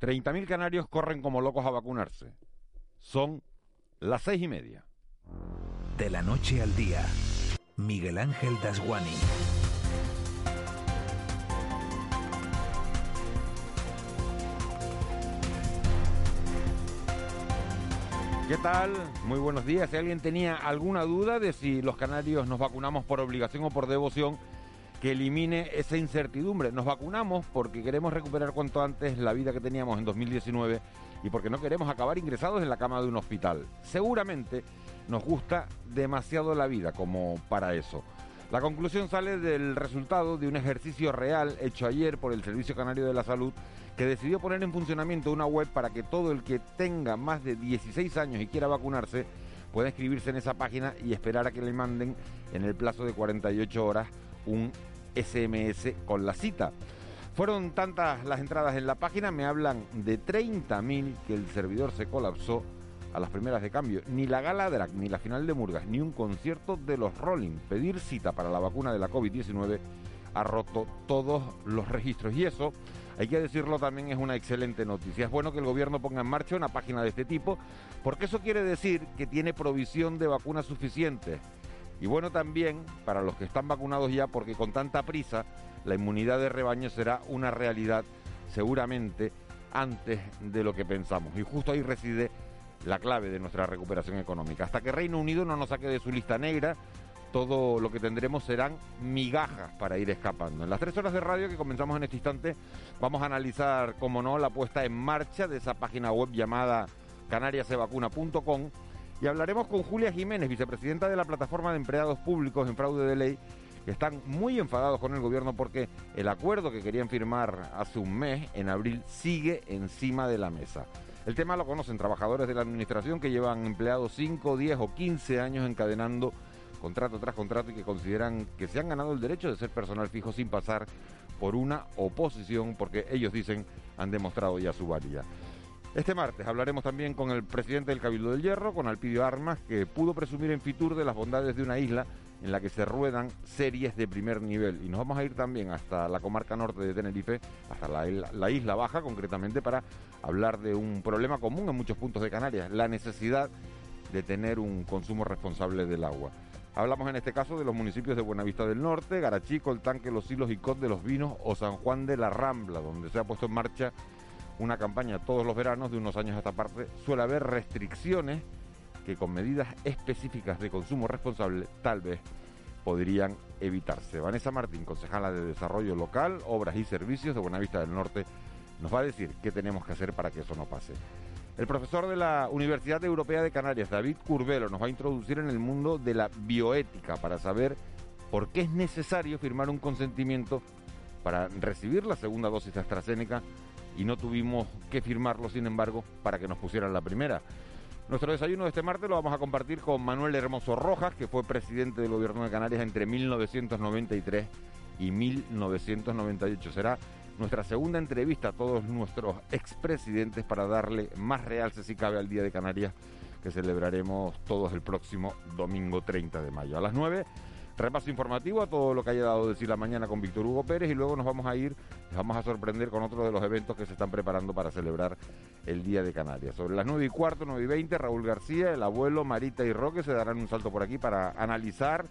30.000 canarios corren como locos a vacunarse. Son las seis y media. De la noche al día, Miguel Ángel Dasguani. ¿Qué tal? Muy buenos días. Si alguien tenía alguna duda de si los canarios nos vacunamos por obligación o por devoción, que elimine esa incertidumbre. Nos vacunamos porque queremos recuperar cuanto antes la vida que teníamos en 2019 y porque no queremos acabar ingresados en la cama de un hospital. Seguramente nos gusta demasiado la vida como para eso. La conclusión sale del resultado de un ejercicio real hecho ayer por el Servicio Canario de la Salud que decidió poner en funcionamiento una web para que todo el que tenga más de 16 años y quiera vacunarse pueda inscribirse en esa página y esperar a que le manden en el plazo de 48 horas un SMS con la cita. Fueron tantas las entradas en la página, me hablan de 30.000 que el servidor se colapsó a las primeras de cambio. Ni la gala drag, ni la final de Murgas, ni un concierto de los Rolling. Pedir cita para la vacuna de la COVID-19 ha roto todos los registros. Y eso, hay que decirlo también, es una excelente noticia. Es bueno que el gobierno ponga en marcha una página de este tipo, porque eso quiere decir que tiene provisión de vacunas suficientes y bueno también para los que están vacunados ya, porque con tanta prisa la inmunidad de rebaño será una realidad seguramente antes de lo que pensamos. Y justo ahí reside la clave de nuestra recuperación económica. Hasta que Reino Unido no nos saque de su lista negra, todo lo que tendremos serán migajas para ir escapando. En las tres horas de radio que comenzamos en este instante, vamos a analizar, como no, la puesta en marcha de esa página web llamada canariasevacuna.com y hablaremos con Julia Jiménez, vicepresidenta de la plataforma de empleados públicos en fraude de ley, que están muy enfadados con el gobierno porque el acuerdo que querían firmar hace un mes, en abril, sigue encima de la mesa. El tema lo conocen trabajadores de la administración que llevan empleados 5, 10 o 15 años encadenando contrato tras contrato y que consideran que se han ganado el derecho de ser personal fijo sin pasar por una oposición porque ellos dicen han demostrado ya su valía. Este martes hablaremos también con el presidente del Cabildo del Hierro, con Alpidio Armas, que pudo presumir en Fitur de las bondades de una isla en la que se ruedan series de primer nivel. Y nos vamos a ir también hasta la comarca norte de Tenerife, hasta la, la isla baja concretamente, para hablar de un problema común en muchos puntos de Canarias, la necesidad de tener un consumo responsable del agua. Hablamos en este caso de los municipios de Buenavista del Norte, Garachico, El Tanque, Los Hilos y Cot de los Vinos o San Juan de la Rambla, donde se ha puesto en marcha una campaña todos los veranos, de unos años a esta parte, suele haber restricciones que con medidas específicas de consumo responsable tal vez podrían evitarse. Vanessa Martín, concejala de Desarrollo Local, Obras y Servicios de Buenavista del Norte, nos va a decir qué tenemos que hacer para que eso no pase. El profesor de la Universidad Europea de Canarias, David Curvelo, nos va a introducir en el mundo de la bioética para saber por qué es necesario firmar un consentimiento para recibir la segunda dosis de AstraZeneca y no tuvimos que firmarlo, sin embargo, para que nos pusieran la primera. Nuestro desayuno de este martes lo vamos a compartir con Manuel Hermoso Rojas, que fue presidente del gobierno de Canarias entre 1993 y 1998. Será nuestra segunda entrevista a todos nuestros expresidentes para darle más realce, si cabe, al Día de Canarias, que celebraremos todos el próximo domingo 30 de mayo. A las 9 repaso informativo a todo lo que haya dado de decir la mañana con Víctor Hugo Pérez y luego nos vamos a ir, nos vamos a sorprender con otro de los eventos que se están preparando para celebrar el Día de Canarias. Sobre las 9 y cuarto, 9 y 20, Raúl García, el abuelo, Marita y Roque se darán un salto por aquí para analizar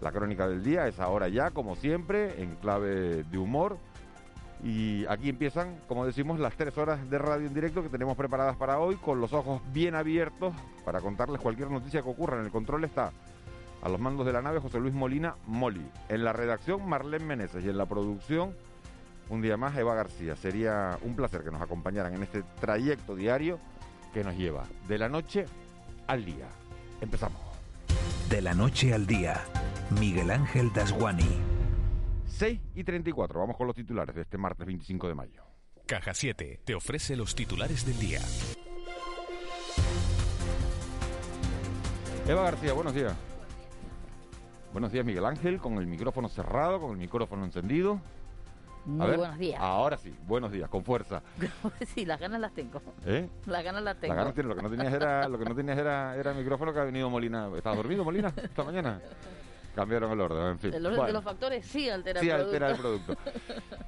la crónica del día, es ahora ya, como siempre, en clave de humor. Y aquí empiezan, como decimos, las tres horas de radio en directo que tenemos preparadas para hoy, con los ojos bien abiertos para contarles cualquier noticia que ocurra. En el control está a los mandos de la nave José Luis Molina Moli. En la redacción Marlene Meneses y en la producción un día más Eva García. Sería un placer que nos acompañaran en este trayecto diario que nos lleva de la noche al día. Empezamos. De la noche al día, Miguel Ángel Dasguani. 6 y 34. Vamos con los titulares de este martes 25 de mayo. Caja 7 te ofrece los titulares del día. Eva García, buenos días. Buenos días, Miguel Ángel, con el micrófono cerrado, con el micrófono encendido. Muy buenos días. Ahora sí, buenos días, con fuerza. sí, las ganas las tengo. ¿Eh? Las ganas las tengo. Las ganas lo que no tenías era, lo que no tenías era, era el micrófono que ha venido Molina. ¿Estabas dormido, Molina, esta mañana? Cambiaron el orden, en fin. El orden de los factores sí altera sí el producto. altera el producto.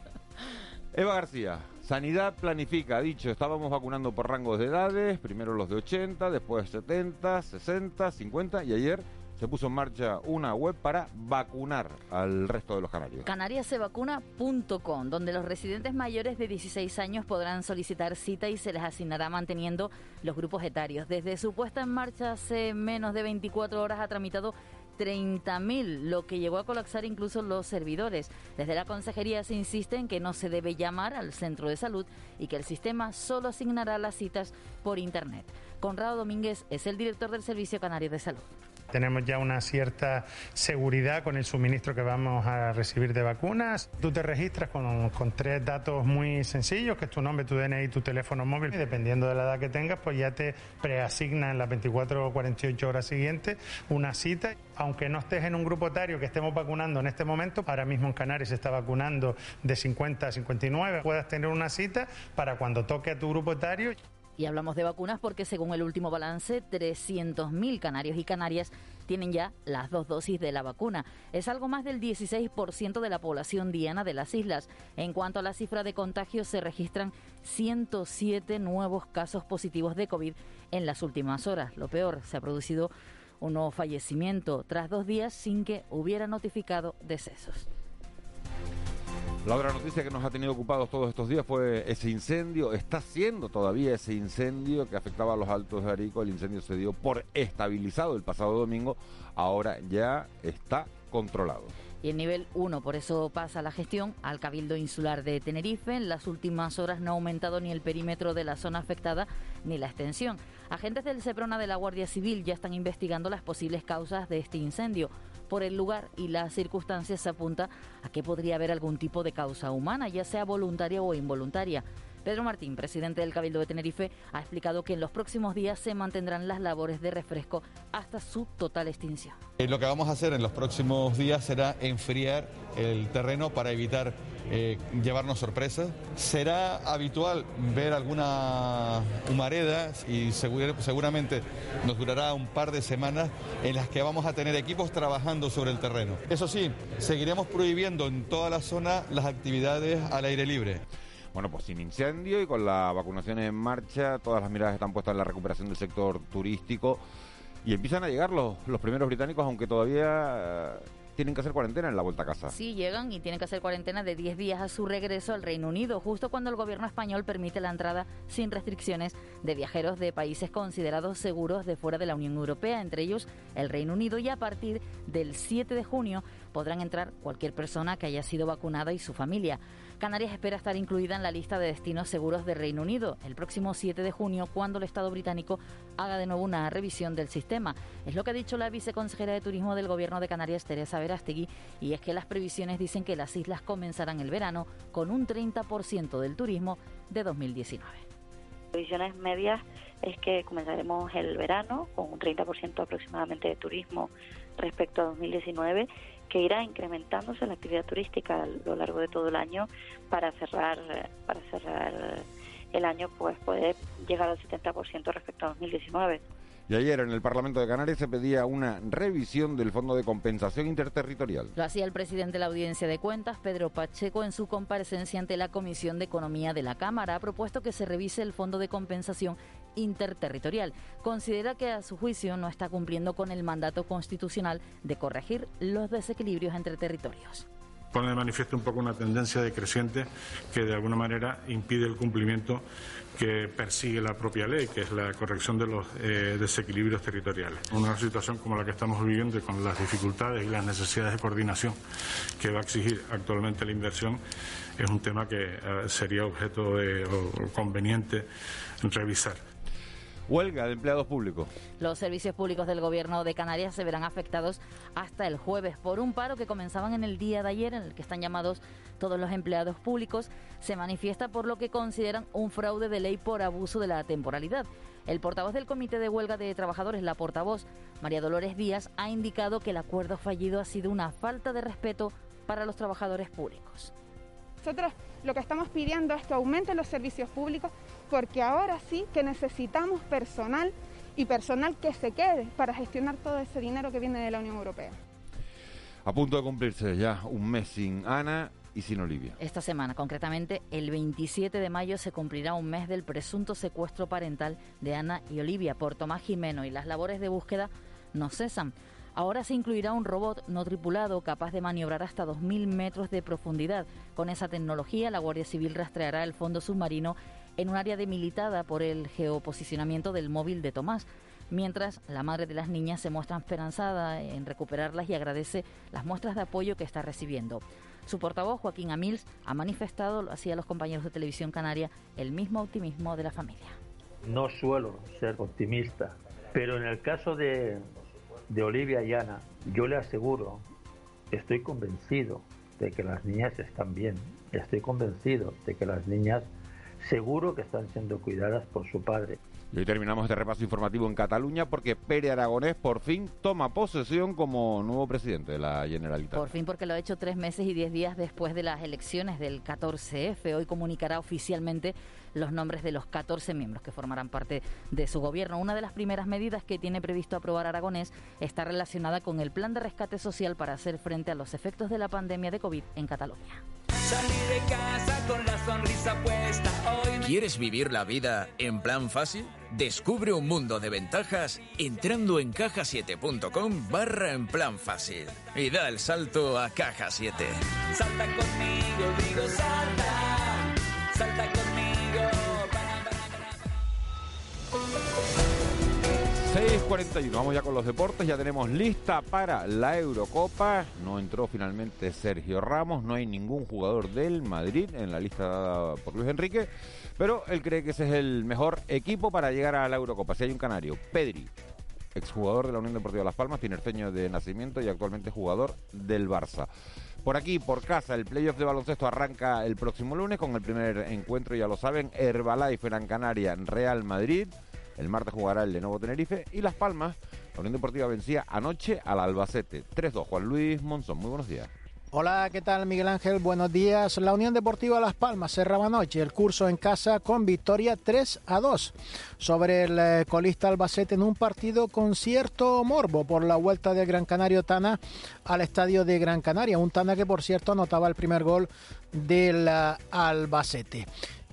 Eva García, Sanidad planifica, ha dicho, estábamos vacunando por rangos de edades, primero los de 80, después 70, 60, 50 y ayer se puso en marcha una web para vacunar al resto de los canarios. Canariasevacuna.com, donde los residentes mayores de 16 años podrán solicitar cita y se les asignará manteniendo los grupos etarios. Desde su puesta en marcha hace menos de 24 horas ha tramitado 30.000, lo que llegó a colapsar incluso los servidores. Desde la consejería se insiste en que no se debe llamar al centro de salud y que el sistema solo asignará las citas por Internet. Conrado Domínguez es el director del Servicio Canario de Salud. Tenemos ya una cierta seguridad con el suministro que vamos a recibir de vacunas. Tú te registras con, tres datos muy sencillos, que es tu nombre, tu DNI tu teléfono móvil. Y dependiendo de la edad que tengas, pues ya te preasigna en las 24 o 48 horas siguientes una cita. Aunque no estés en un grupo etario que estemos vacunando en este momento, ahora mismo en Canarias se está vacunando de 50 a 59, puedas tener una cita para cuando toque a tu grupo etario. Y hablamos de vacunas porque según el último balance, 300.000 canarios y canarias tienen ya las dos dosis de la vacuna. Es algo más del 16% de la población diana de las islas. En cuanto a la cifra de contagios, se registran 107 nuevos casos positivos de COVID en las últimas horas. Lo peor, se ha producido un nuevo fallecimiento tras dos días sin que hubiera notificado decesos. La otra noticia que nos ha tenido ocupados todos estos días fue ese incendio, está siendo todavía ese incendio que afectaba a los altos de Arico. El incendio se dio por estabilizado el pasado domingo, ahora ya está controlado. Y el nivel 1, por eso pasa la gestión al Cabildo Insular de Tenerife. En las últimas horas no ha aumentado ni el perímetro de la zona afectada ni la extensión. Agentes del SEPRONA de la Guardia Civil ya están investigando las posibles causas de este incendio por el lugar y las circunstancias se apunta a que podría haber algún tipo de causa humana, ya sea voluntaria o involuntaria. Pedro Martín, presidente del Cabildo de Tenerife, ha explicado que en los próximos días se mantendrán las labores de refresco hasta su total extinción. Eh, lo que vamos a hacer en los próximos días será enfriar el terreno para evitar eh, llevarnos sorpresas. Será habitual ver alguna humareda y segura, seguramente nos durará un par de semanas en las que vamos a tener equipos trabajando sobre el terreno. Eso sí, seguiremos prohibiendo en toda la zona las actividades al aire libre. Bueno, pues sin incendio y con la vacunación en marcha, todas las miradas están puestas en la recuperación del sector turístico y empiezan a llegar los, los primeros británicos, aunque todavía tienen que hacer cuarentena en la vuelta a casa. Sí, llegan y tienen que hacer cuarentena de 10 días a su regreso al Reino Unido, justo cuando el gobierno español permite la entrada sin restricciones de viajeros de países considerados seguros de fuera de la Unión Europea, entre ellos el Reino Unido, y a partir del 7 de junio podrán entrar cualquier persona que haya sido vacunada y su familia. Canarias espera estar incluida en la lista de destinos seguros de Reino Unido el próximo 7 de junio, cuando el Estado británico haga de nuevo una revisión del sistema. Es lo que ha dicho la viceconsejera de Turismo del Gobierno de Canarias, Teresa Verástegui, y es que las previsiones dicen que las islas comenzarán el verano con un 30% del turismo de 2019. Previsiones medias es que comenzaremos el verano con un 30% aproximadamente de turismo respecto a 2019 que irá incrementándose la actividad turística a lo largo de todo el año para cerrar para cerrar el año pues puede llegar al 70% respecto a 2019. Y ayer en el Parlamento de Canarias se pedía una revisión del Fondo de Compensación Interterritorial. Lo hacía el presidente de la Audiencia de Cuentas, Pedro Pacheco, en su comparecencia ante la Comisión de Economía de la Cámara. Ha propuesto que se revise el Fondo de Compensación Interterritorial. Considera que a su juicio no está cumpliendo con el mandato constitucional de corregir los desequilibrios entre territorios pone de manifiesto un poco una tendencia decreciente que de alguna manera impide el cumplimiento que persigue la propia ley, que es la corrección de los eh, desequilibrios territoriales. Una situación como la que estamos viviendo, con las dificultades y las necesidades de coordinación que va a exigir actualmente la inversión, es un tema que eh, sería objeto de, o conveniente revisar. Huelga de empleados públicos. Los servicios públicos del gobierno de Canarias se verán afectados hasta el jueves por un paro que comenzaban en el día de ayer, en el que están llamados todos los empleados públicos. Se manifiesta por lo que consideran un fraude de ley por abuso de la temporalidad. El portavoz del Comité de Huelga de Trabajadores, la portavoz María Dolores Díaz, ha indicado que el acuerdo fallido ha sido una falta de respeto para los trabajadores públicos. Nosotros lo que estamos pidiendo es que aumenten los servicios públicos porque ahora sí que necesitamos personal y personal que se quede para gestionar todo ese dinero que viene de la Unión Europea. A punto de cumplirse ya un mes sin Ana y sin Olivia. Esta semana, concretamente el 27 de mayo, se cumplirá un mes del presunto secuestro parental de Ana y Olivia por Tomás Jimeno y las labores de búsqueda no cesan. Ahora se incluirá un robot no tripulado capaz de maniobrar hasta 2.000 metros de profundidad. Con esa tecnología, la Guardia Civil rastreará el fondo submarino en un área demilitada por el geoposicionamiento del móvil de Tomás. Mientras, la madre de las niñas se muestra esperanzada en recuperarlas y agradece las muestras de apoyo que está recibiendo. Su portavoz, Joaquín Amils, ha manifestado, así a los compañeros de Televisión Canaria, el mismo optimismo de la familia. No suelo ser optimista, pero en el caso de, de Olivia y Ana, yo le aseguro, estoy convencido de que las niñas están bien, estoy convencido de que las niñas seguro que están siendo cuidadas por su padre. Y hoy terminamos este repaso informativo en Cataluña porque Pere Aragonés por fin toma posesión como nuevo presidente de la Generalitat. Por fin porque lo ha hecho tres meses y diez días después de las elecciones del 14F. Hoy comunicará oficialmente los nombres de los 14 miembros que formarán parte de su gobierno. Una de las primeras medidas que tiene previsto aprobar Aragonés está relacionada con el plan de rescate social para hacer frente a los efectos de la pandemia de COVID en Cataluña. De casa con la sonrisa puesta ¿Quieres vivir la vida en plan fácil? Descubre un mundo de ventajas entrando en cajasiete.com barra en plan fácil y da el salto a Caja 7. Salta conmigo, digo salta 6.41, vamos ya con los deportes, ya tenemos lista para la Eurocopa, no entró finalmente Sergio Ramos, no hay ningún jugador del Madrid en la lista dada por Luis Enrique, pero él cree que ese es el mejor equipo para llegar a la Eurocopa, si hay un canario, Pedri, exjugador de la Unión Deportiva Las Palmas, tinerfeño de nacimiento y actualmente jugador del Barça. Por aquí, por casa, el playoff de baloncesto arranca el próximo lunes con el primer encuentro, ya lo saben, Herbalife Gran Canaria, Real Madrid. El martes jugará el de Nuevo Tenerife y Las Palmas. La Unión Deportiva vencía anoche al Albacete. 3-2. Juan Luis Monzón, muy buenos días. Hola, ¿qué tal Miguel Ángel? Buenos días. La Unión Deportiva Las Palmas cerraba anoche el curso en casa con victoria 3 a 2 sobre el eh, colista Albacete en un partido con cierto morbo por la vuelta de Gran Canario Tana al estadio de Gran Canaria. Un Tana que por cierto anotaba el primer gol del eh, Albacete.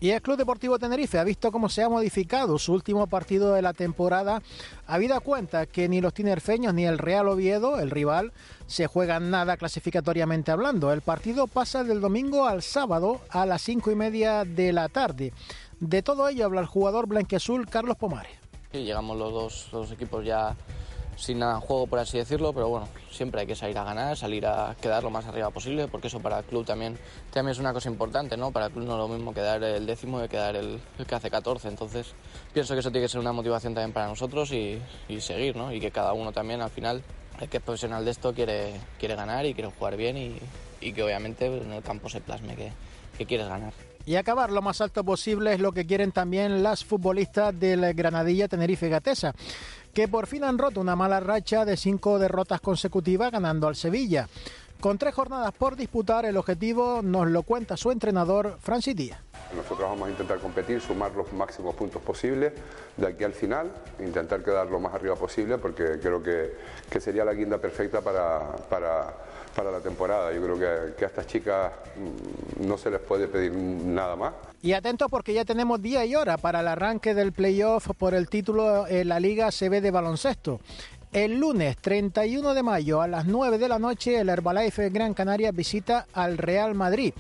Y el Club Deportivo Tenerife ha visto cómo se ha modificado su último partido de la temporada, habida cuenta que ni los tinerfeños ni el Real Oviedo, el rival, se juegan nada clasificatoriamente hablando. El partido pasa del domingo al sábado a las cinco y media de la tarde. De todo ello habla el jugador blanqueazul Carlos Pomares. Llegamos los dos, equipos ya sin nada en juego, por así decirlo, pero bueno, siempre hay que salir a ganar, salir a quedar lo más arriba posible, porque eso para el club también, también es una cosa importante, ¿no? Para el club no es lo mismo quedar el décimo que quedar el, que hace 14, entonces pienso que eso tiene que ser una motivación también para nosotros y, seguir, ¿no? Y que cada uno también al final, el que es profesional de esto, quiere, quiere ganar y quiere jugar bien y, y que obviamente en el campo se plasme que, que quieres ganar. Y acabar lo más alto posible es lo que quieren también las futbolistas del Granadilla Tenerife Gatesa que por fin han roto una mala racha de cinco derrotas consecutivas ganando al Sevilla. Con tres jornadas por disputar, el objetivo nos lo cuenta su entrenador, Francis Díaz. Nosotros vamos a intentar competir, sumar los máximos puntos posibles de aquí al final, intentar quedar lo más arriba posible porque creo que, que sería la guinda perfecta para, para, para, la temporada. Yo creo que, a estas chicas mm, no se les puede pedir nada más. Y atentos porque ya tenemos día y hora para el arranque del playoff por el título en la Liga CB de baloncesto. El lunes 31 de mayo a las 9 de la noche el Herbalife Gran Canaria visita al Real Madrid.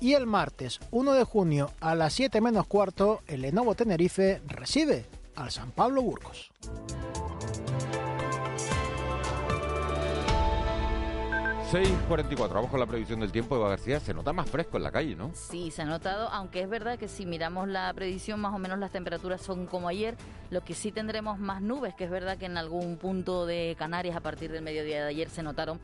Y el martes 1 de junio a las 7 menos cuarto el Lenovo Tenerife recibe al San Pablo Burgos. 6.44, vamos con la previsión del tiempo. Eva García, se nota más fresco en la calle, ¿no? Sí, se ha notado, aunque es verdad que si miramos la predicción, más o menos las temperaturas son como ayer. Lo que sí tendremos más nubes, que es verdad que en algún punto de Canarias a partir del mediodía de ayer se notaron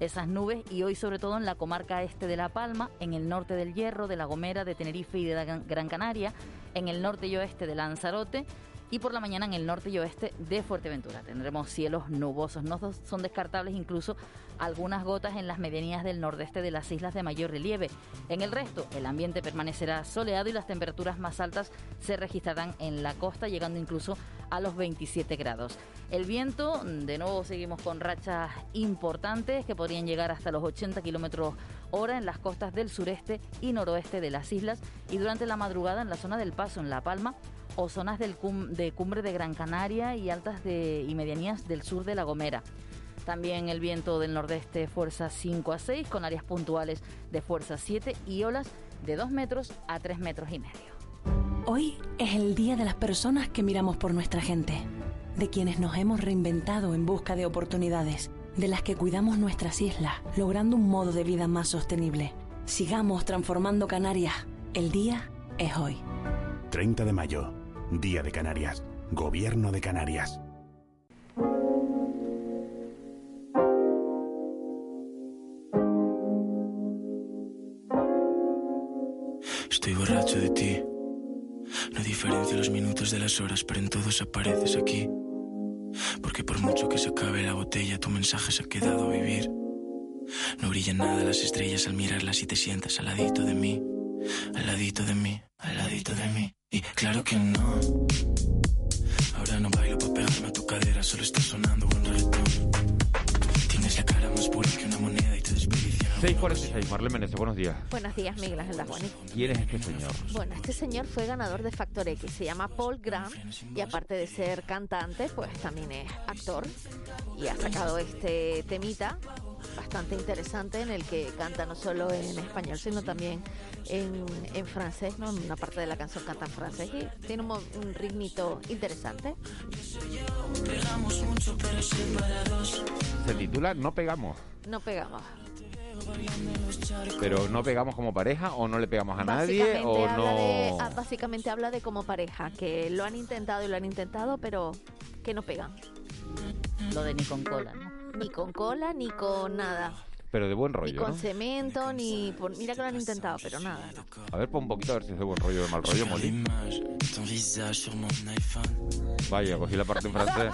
esas nubes y hoy sobre todo en la comarca este de La Palma, en el norte del Hierro, de La Gomera, de Tenerife y de Gran Canaria, en el norte y oeste de Lanzarote y por la mañana en el norte y oeste de Fuerteventura. Tendremos cielos nubosos, no son descartables incluso algunas gotas en las medianías del nordeste de las islas de mayor relieve. En el resto, el ambiente permanecerá soleado y las temperaturas más altas se registrarán en la costa, llegando incluso a los 27 grados. El viento, de nuevo seguimos con rachas importantes que podrían llegar hasta los 80 kilómetros hora en las costas del sureste y noroeste de las islas y durante la madrugada en la zona del Paso, en La Palma, o zonas del de cumbre de Gran Canaria y altas de, y medianías del sur de La Gomera. También el viento del nordeste fuerza 5 a 6 con áreas puntuales de fuerza 7 y olas de 2 metros a 3 metros y medio. Hoy es el día de las personas que miramos por nuestra gente, de quienes nos hemos reinventado en busca de oportunidades, de las que cuidamos nuestras islas, logrando un modo de vida más sostenible. Sigamos transformando Canarias. El día es hoy. 30 de mayo, Día de Canarias, Gobierno de Canarias. Estoy borracho de ti. No diferencio los minutos de las horas, pero en todos apareces aquí. Porque por mucho que se acabe la botella, tu mensaje se ha quedado a vivir. No brillan nada las estrellas al mirarlas y te sientas al ladito de mí, al ladito de mí, al ladito de mí. Y claro que no. Ahora no bailo para pegarme a tu cadera, solo está sonando un reggaetón. Tienes la cara más pura que una moneda y te desperdicias. 646, Marlene Menezes, buenos días. Buenos días, Miguel Ángel Dajoni. ¿Quién es este señor? Bueno, este señor fue ganador de Factor X, se llama Paul Graham y aparte de ser cantante, pues también es actor y ha sacado este temita bastante interesante en el que canta no solo en español, sino también en, en francés, ¿no? En una parte de la canción canta en francés y tiene un, un ritmito interesante. Se titula No pegamos. No pegamos. Pero no pegamos como pareja o no le pegamos a nadie o habla no. de- ah, básicamente habla de como pareja, que lo han intentado y lo han intentado, pero que no pegan. Lo de ni con cola, ¿no? Ni con cola, ni con nada. Pero de buen Ni rollo, con ¿no? cemento, ni... por- Mira que lo han intentado, pero nada. no. A ver, pon un poquito a ver si es de buen rollo o de mal rollo, Molly. Vaya, cogí la parte en francés.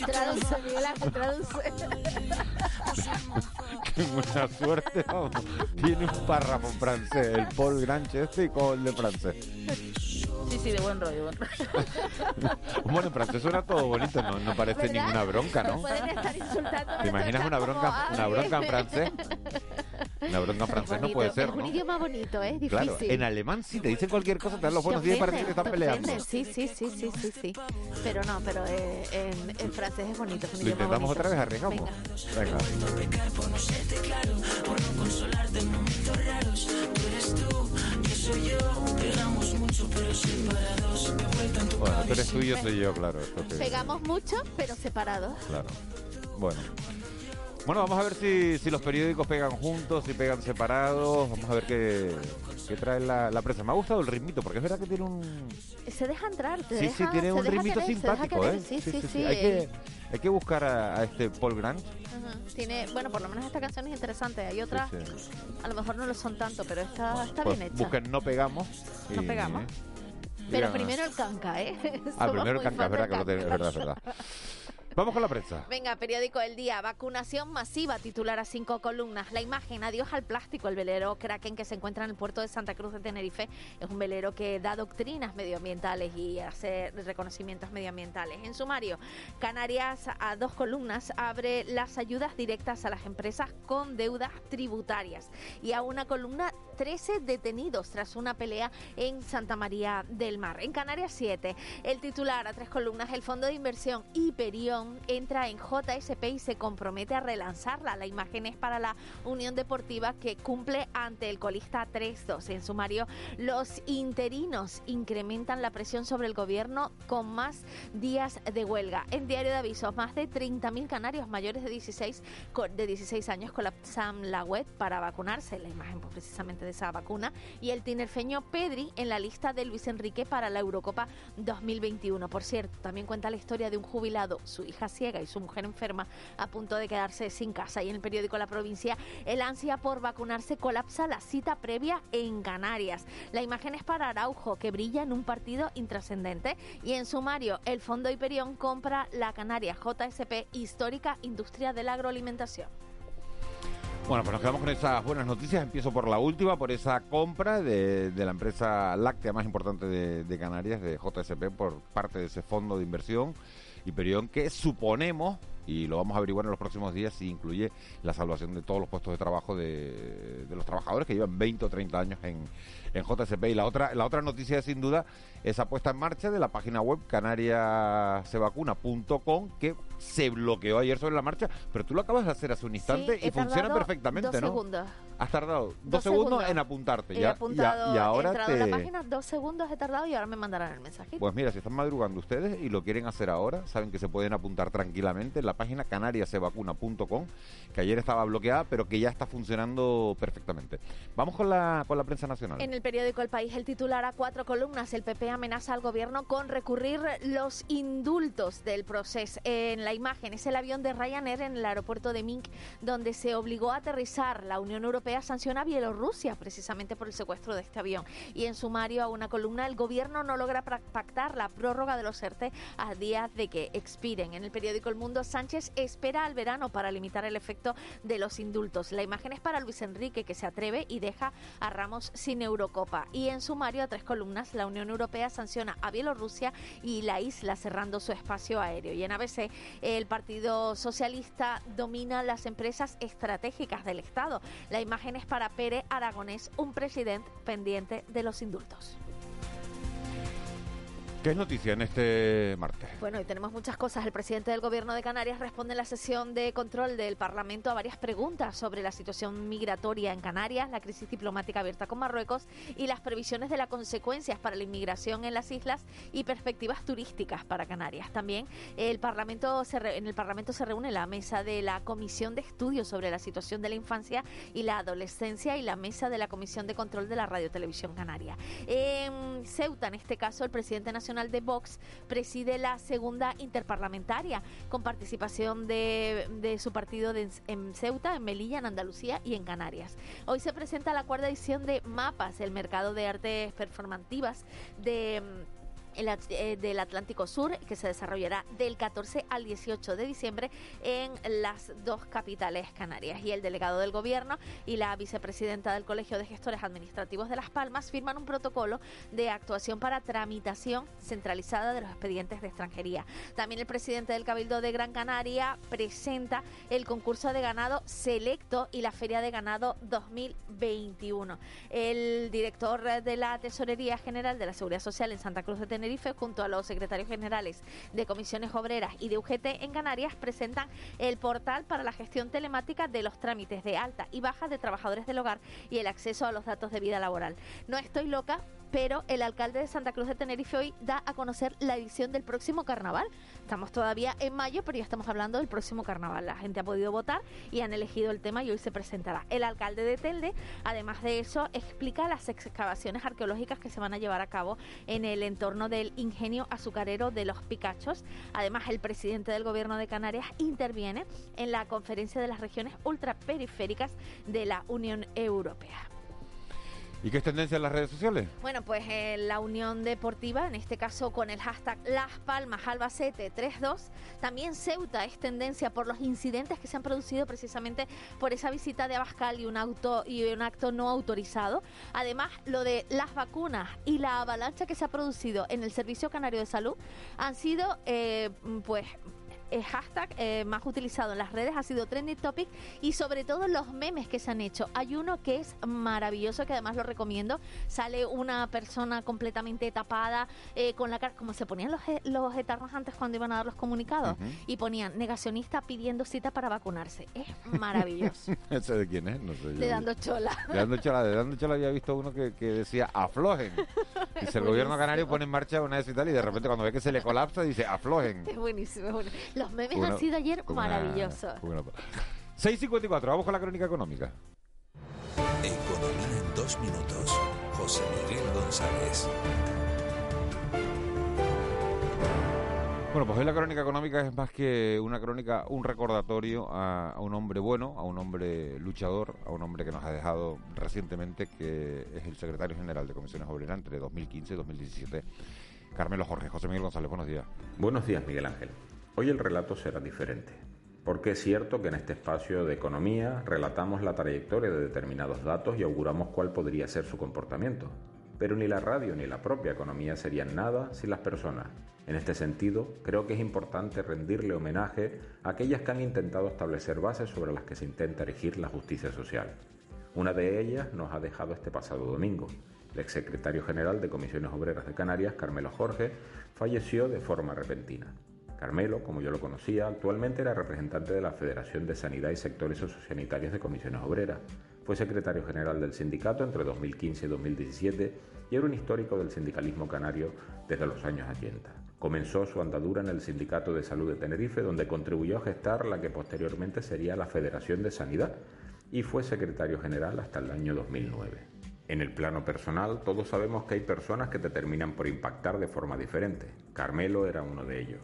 Traduce, Miguel Ángel, traduce. Qué buena suerte, vamos. Tiene un párrafo en francés, el Paul Granche este y con el de francés. Sí, sí, de buen rollo. buen rollo. Bueno, en francés suena todo bonito, no, no parece ¿Verdad? ninguna bronca, ¿no? pueden estar insultando. ¿Te imaginas una bronca, una bronca en francés? Una bronca en francés no puede ser, Es un ¿no? idioma bonito, ¿eh? difícil. Claro, en alemán sí te dicen cualquier cosa, te dan los buenos días y parece que están peleando. Sí, sí, sí, sí, sí, sí. Pero no, pero eh, en, en francés es bonito. Es un Lo idioma intentamos bonito. otra vez, arriesgamos. Venga. Venga. Tú eres tú y yo soy yo, claro. Pegamos mucho, pero separados. Claro. Bueno. Bueno, vamos a ver si, si los periódicos pegan juntos, si pegan separados. Vamos a ver qué, qué trae la, la prensa. Me ha gustado el ritmito, porque es verdad que tiene un... Se deja entrar, te Sí, deja, sí, tiene un ritmito querer, simpático. ¿eh? Sí, sí, sí. Hay, que, hay que buscar a, a este Paul Grant. Tiene, bueno, por lo menos esta canción es interesante. Hay otras, Sí, a lo mejor no lo son tanto, pero esta está Pues bien hecha. busquen No Pegamos. No Pegamos. Pero vean- primero el canca, ¿eh? Ah, primero el canca, es verdad que lo es verdad, es verdad. Vamos con la prensa. Venga, periódico El Día, vacunación masiva, titular a cinco columnas. La imagen, adiós al plástico. El velero Kraken que se encuentra en el puerto de Santa Cruz de Tenerife es un velero que da doctrinas medioambientales y hace reconocimientos medioambientales. En sumario, Canarias a dos columnas abre las ayudas directas a las empresas con deudas tributarias y a una columna 13 detenidos tras una pelea en Santa María del Mar. En Canarias 7, el titular a tres columnas, el fondo de inversión Hiperión entra en JSP y se compromete a relanzarla. La imagen es para la Unión Deportiva que cumple ante el colista 3-2. En sumario, los interinos incrementan la presión sobre el gobierno con más días de huelga. En diario de avisos, más de 30.000 canarios mayores de 16, de 16 años colapsan la web para vacunarse. La imagen pues, precisamente de esa vacuna. Y el tinerfeño Pedri en la lista de Luis Enrique para la Eurocopa 2021. Por cierto, también cuenta la historia de un jubilado, su hija ciega y su mujer enferma a punto de quedarse sin casa. Y en el periódico La Provincia, el ansia por vacunarse colapsa la cita previa en Canarias. La imagen es para Araujo, que brilla en un partido intrascendente. Y en sumario, el Fondo Hiperión compra la Canaria JSP, histórica industria de la agroalimentación. Bueno, pues nos quedamos con esas buenas noticias. Empiezo por la última, por esa compra de, la empresa láctea más importante de, de, Canarias, de JSP, por parte de ese fondo de inversión Hiperión, que suponemos y lo vamos a averiguar en los próximos días si incluye la salvación de todos los puestos de trabajo de, los trabajadores que llevan 20 o 30 años en, en JSP. Y la otra, la otra noticia, sin duda, esa puesta en marcha de la página web canariasevacuna.com que se bloqueó ayer sobre la marcha, pero tú lo acabas de hacer hace un instante y funciona perfectamente, dos ¿no? Segundos. Has tardado dos, segundos, en apuntarte. He ya, apuntado, y ahora he entrado te... la página, dos segundos he tardado y ahora me mandarán el mensaje. Pues mira, si están madrugando ustedes y lo quieren hacer ahora, saben que se pueden apuntar tranquilamente en la página canariasevacuna.com, que ayer estaba bloqueada, pero que ya está funcionando perfectamente. Vamos con la, con la prensa nacional. En el periódico El País, el titular a cuatro columnas, el PP amenaza al gobierno con recurrir los indultos del proceso. En la imagen es el avión de Ryanair en el aeropuerto de Minsk, donde se obligó a aterrizar. La Unión Europea sanciona a Bielorrusia precisamente por el secuestro de este avión. Y en sumario a una columna, el gobierno no logra pactar la prórroga de los ERTE a días de que expiren. En el periódico El Mundo, Sánchez espera al verano para limitar el efecto de los indultos. La imagen es para Luis Enrique, que se atreve y deja a Ramos sin Eurocopa. Y en sumario a tres columnas, la Unión Europea sanciona a Bielorrusia y la isla cerrando su espacio aéreo. Y en ABC, el Partido Socialista domina las empresas estratégicas del Estado. La imagen es para Pérez Aragonés, un presidente pendiente de los indultos. ¿Qué es noticia en este martes? Bueno, y tenemos muchas cosas. El presidente del Gobierno de Canarias responde en la sesión de control del Parlamento a varias preguntas sobre la situación migratoria en Canarias, la crisis diplomática abierta con Marruecos y las previsiones de las consecuencias para la inmigración en las islas y perspectivas turísticas para Canarias. También el Parlamento en el Parlamento se reúne la mesa de la Comisión de Estudios sobre la situación de la infancia y la adolescencia y la mesa de la Comisión de Control de la Radio Televisión Canaria. En Ceuta, en este caso, el presidente nacional de Vox preside la segunda interparlamentaria con participación de, su partido en Ceuta, en Melilla, en Andalucía y en Canarias. Hoy se presenta la cuarta edición de Mapas, el mercado de artes performativas de del Atlántico Sur, que se desarrollará del 14 al 18 de diciembre en las dos capitales canarias. Y el delegado del Gobierno y la vicepresidenta del Colegio de Gestores Administrativos de Las Palmas firman un protocolo de actuación para tramitación centralizada de los expedientes de extranjería. También el presidente del Cabildo de Gran Canaria presenta el concurso de ganado selecto y la Feria de Ganado 2021. El director de la Tesorería General de la Seguridad Social en Santa Cruz de Tenerife junto a los secretarios generales de comisiones obreras y de UGT en Canarias, presentan el portal para la gestión telemática de los trámites de alta y baja de trabajadores del hogar y el acceso a los datos de vida laboral. No estoy loca, pero el alcalde de Santa Cruz de Tenerife hoy da a conocer la edición del próximo carnaval. Estamos todavía en mayo, pero ya estamos hablando del próximo carnaval. La gente ha podido votar y han elegido el tema y hoy se presentará. El alcalde de Telde, además de eso, explica las excavaciones arqueológicas que se van a llevar a cabo en el entorno del ingenio azucarero de los Picachos. Además, el presidente del gobierno de Canarias interviene en la conferencia de las regiones ultraperiféricas de la Unión Europea. ¿Y qué es tendencia en las redes sociales? Bueno, pues eh, la Unión Deportiva, en este caso con el hashtag Las Palmas Albacete 32, también Ceuta es tendencia por los incidentes que se han producido precisamente por esa visita de Abascal y un auto y un acto no autorizado. Además, lo de las vacunas y la avalancha que se ha producido en el Servicio Canario de Salud han sido, eh, pues el hashtag eh, más utilizado en las redes ha sido trending topic y sobre todo los memes que se han hecho. Hay uno que es maravilloso, que además lo recomiendo. Sale una persona completamente tapada, eh, con la cara, como se ponían los, e- los etarros antes cuando iban a dar los comunicados, y ponían negacionista pidiendo cita para vacunarse. Es maravilloso. ¿Ese de quién es? No sé. yo. Le dando chola. De dando chola, de dando chola había visto uno que, que decía aflojen. Dice el gobierno canario pone en marcha una de y tal y de repente cuando ve que se le colapsa dice aflojen. Es buenísimo. es bueno. Los memes Una- han sido ayer Una- maravillosos. una- 6.54, vamos con la crónica económica. Economía en dos minutos. José Miguel González. Bueno, pues hoy la crónica económica es más que una crónica, un recordatorio a, a un hombre bueno, a un hombre luchador, a un hombre que nos ha dejado recientemente, que es el secretario general de Comisiones Obreras entre 2015 y 2017, Carmelo Jorge. José Miguel González, buenos días. Buenos días, Miguel Ángel. Hoy el relato será diferente, porque es cierto que en este espacio de economía relatamos la trayectoria de determinados datos y auguramos cuál podría ser su comportamiento. Pero ni la radio ni la propia economía serían nada sin las personas. En este sentido, creo que es importante rendirle homenaje a aquellas que han intentado establecer bases sobre las que se intenta erigir la justicia social. Una de ellas nos ha dejado este pasado domingo. El exsecretario general de Comisiones Obreras de Canarias, Carmelo Jorge, falleció de forma repentina. Carmelo, como yo lo conocía, actualmente era representante de la Federación de Sanidad y Sectores Sociosanitarios de Comisiones Obreras. Fue secretario general del sindicato entre 2015 y 2017 y era un histórico del sindicalismo canario desde los años 80. Comenzó su andadura en el Sindicato de Salud de Tenerife, donde contribuyó a gestar la que posteriormente sería la Federación de Sanidad, y fue secretario general hasta el año 2009. En el plano personal, todos sabemos que hay personas que te terminan por impactar de forma diferente. Carmelo era uno de ellos.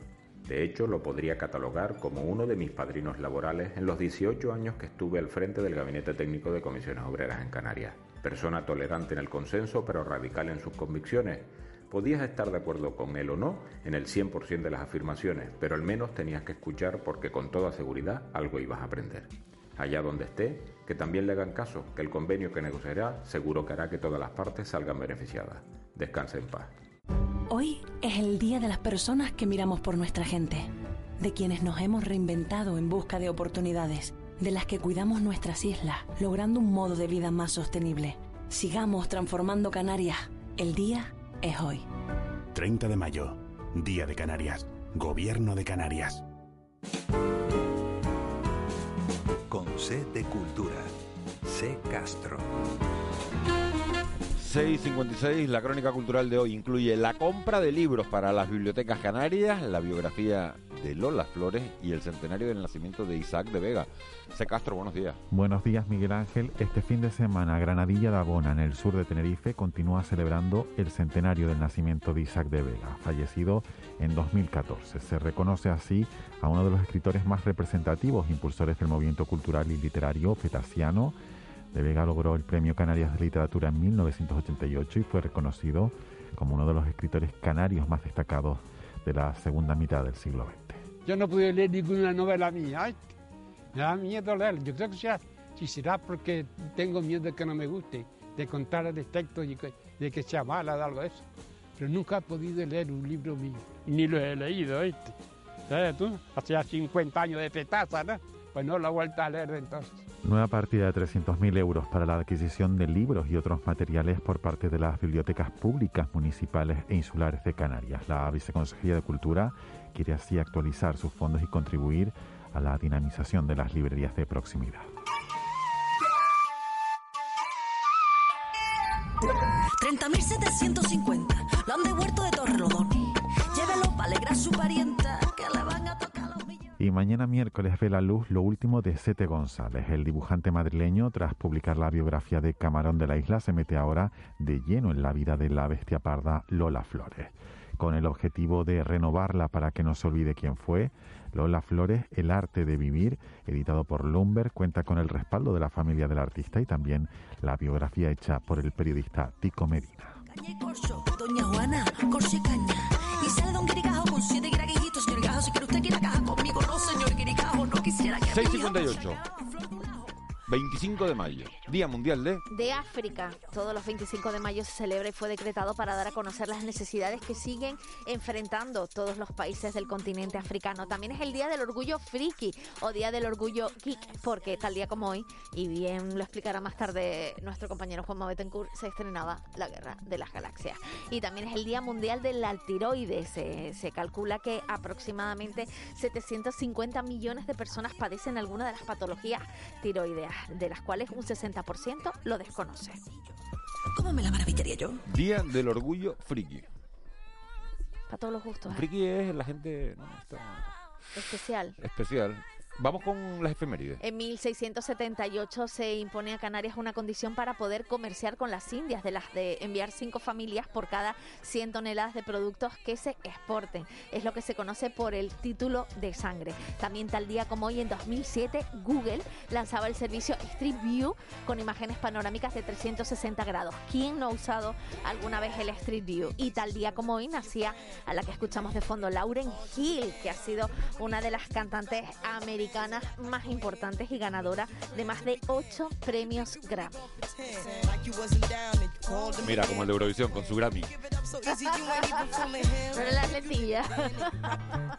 De hecho, lo podría catalogar como uno de mis padrinos laborales en los 18 años que estuve al frente del Gabinete Técnico de Comisiones Obreras en Canarias. Persona tolerante en el consenso, pero radical en sus convicciones. Podías estar de acuerdo con él o no en el 100% de las afirmaciones, pero al menos tenías que escuchar porque con toda seguridad algo ibas a aprender. Allá donde esté, que también le hagan caso, que el convenio que negociará seguro que hará que todas las partes salgan beneficiadas. Descanse en paz. Hoy es el día de las personas que miramos por nuestra gente, de quienes nos hemos reinventado en busca de oportunidades, de las que cuidamos nuestras islas, logrando un modo de vida más sostenible. Sigamos transformando Canarias. El día es hoy. 30 de mayo, Día de Canarias. Gobierno de Canarias. Con C de Cultura. C Castro. 6.56, la crónica cultural de hoy incluye la compra de libros para las bibliotecas canarias, la biografía de Lola Flores y el centenario del nacimiento de Isaac de Vega. C. Castro, buenos días. Buenos días, Miguel Ángel. Este fin de semana, Granadilla de Abona, en el sur de Tenerife, continúa celebrando el centenario del nacimiento de Isaac de Vega, fallecido en 2014. Se reconoce así a uno de los escritores más representativos, impulsores del movimiento cultural y literario fetasiano. De Vega logró el Premio Canarias de Literatura en 1988 y fue reconocido como uno de los escritores canarios más destacados de la segunda mitad del siglo XX. Yo no pude leer ninguna novela mía. Ay, me da miedo leer. Yo creo que sea, si será porque tengo miedo de que no me guste, de contar defectos y que- de que sea mala, de algo de eso. Pero nunca he podido leer un libro mío. Ni lo he leído, ¿viste? ¿Sabes tú? Hace ya 50 años de petaza, ¿no? Pues no lo he vuelto a leer de entonces. Nueva partida de 300.000 euros para la adquisición de libros y otros materiales por parte de las bibliotecas públicas municipales e insulares de Canarias. La Viceconsejería de Cultura quiere así actualizar sus fondos y contribuir a la dinamización de las librerías de proximidad. 30.750. Lo han devuelto Y mañana miércoles ve la luz lo último de Sete González. El dibujante madrileño, tras publicar la biografía de Camarón de la Isla, se mete ahora de lleno en la vida de la bestia parda Lola Flores. Con el objetivo de renovarla para que no se olvide quién fue, Lola Flores, El arte de vivir, editado por Lumber, cuenta con el respaldo de la familia del artista y también la biografía hecha por el periodista Tico Medina. 6.58. 25 de mayo. Día Mundial de... de África. Todos los 25 de mayo se celebra y fue decretado para dar a conocer las necesidades que siguen enfrentando todos los países del continente africano. También es el Día del Orgullo Friki o Día del Orgullo Geek, porque tal día como hoy, y bien lo explicará más tarde nuestro compañero Juan Betancourt, se estrenaba la Guerra de las Galaxias. Y también es el Día Mundial del Altiroides. Se, se calcula que aproximadamente 750 millones de personas padecen alguna de las patologías tiroideas, de las cuales un 60% lo desconoce. ¿Cómo me la maravillaría yo? Día del Orgullo Friki. Para todos los gustos. ¿eh? Friki es la gente no, está Especial. especial. Vamos con las efemérides. En 1678 se impone a Canarias una condición para poder comerciar con las Indias, de las de enviar cinco familias por cada 100 toneladas de productos que se exporten. Es lo que se conoce por el título de sangre. También tal día como hoy, en 2007, Google lanzaba el servicio Street View con imágenes panorámicas de 360 grados. ¿Quién no ha usado alguna vez el Street View? Y tal día como hoy nacía a la que escuchamos de fondo, Lauren Hill, que ha sido una de las cantantes americanas más importantes y ganadora de más de 8 premios Grammy. Mira, como el de Eurovisión con su Grammy. Pero la letilla.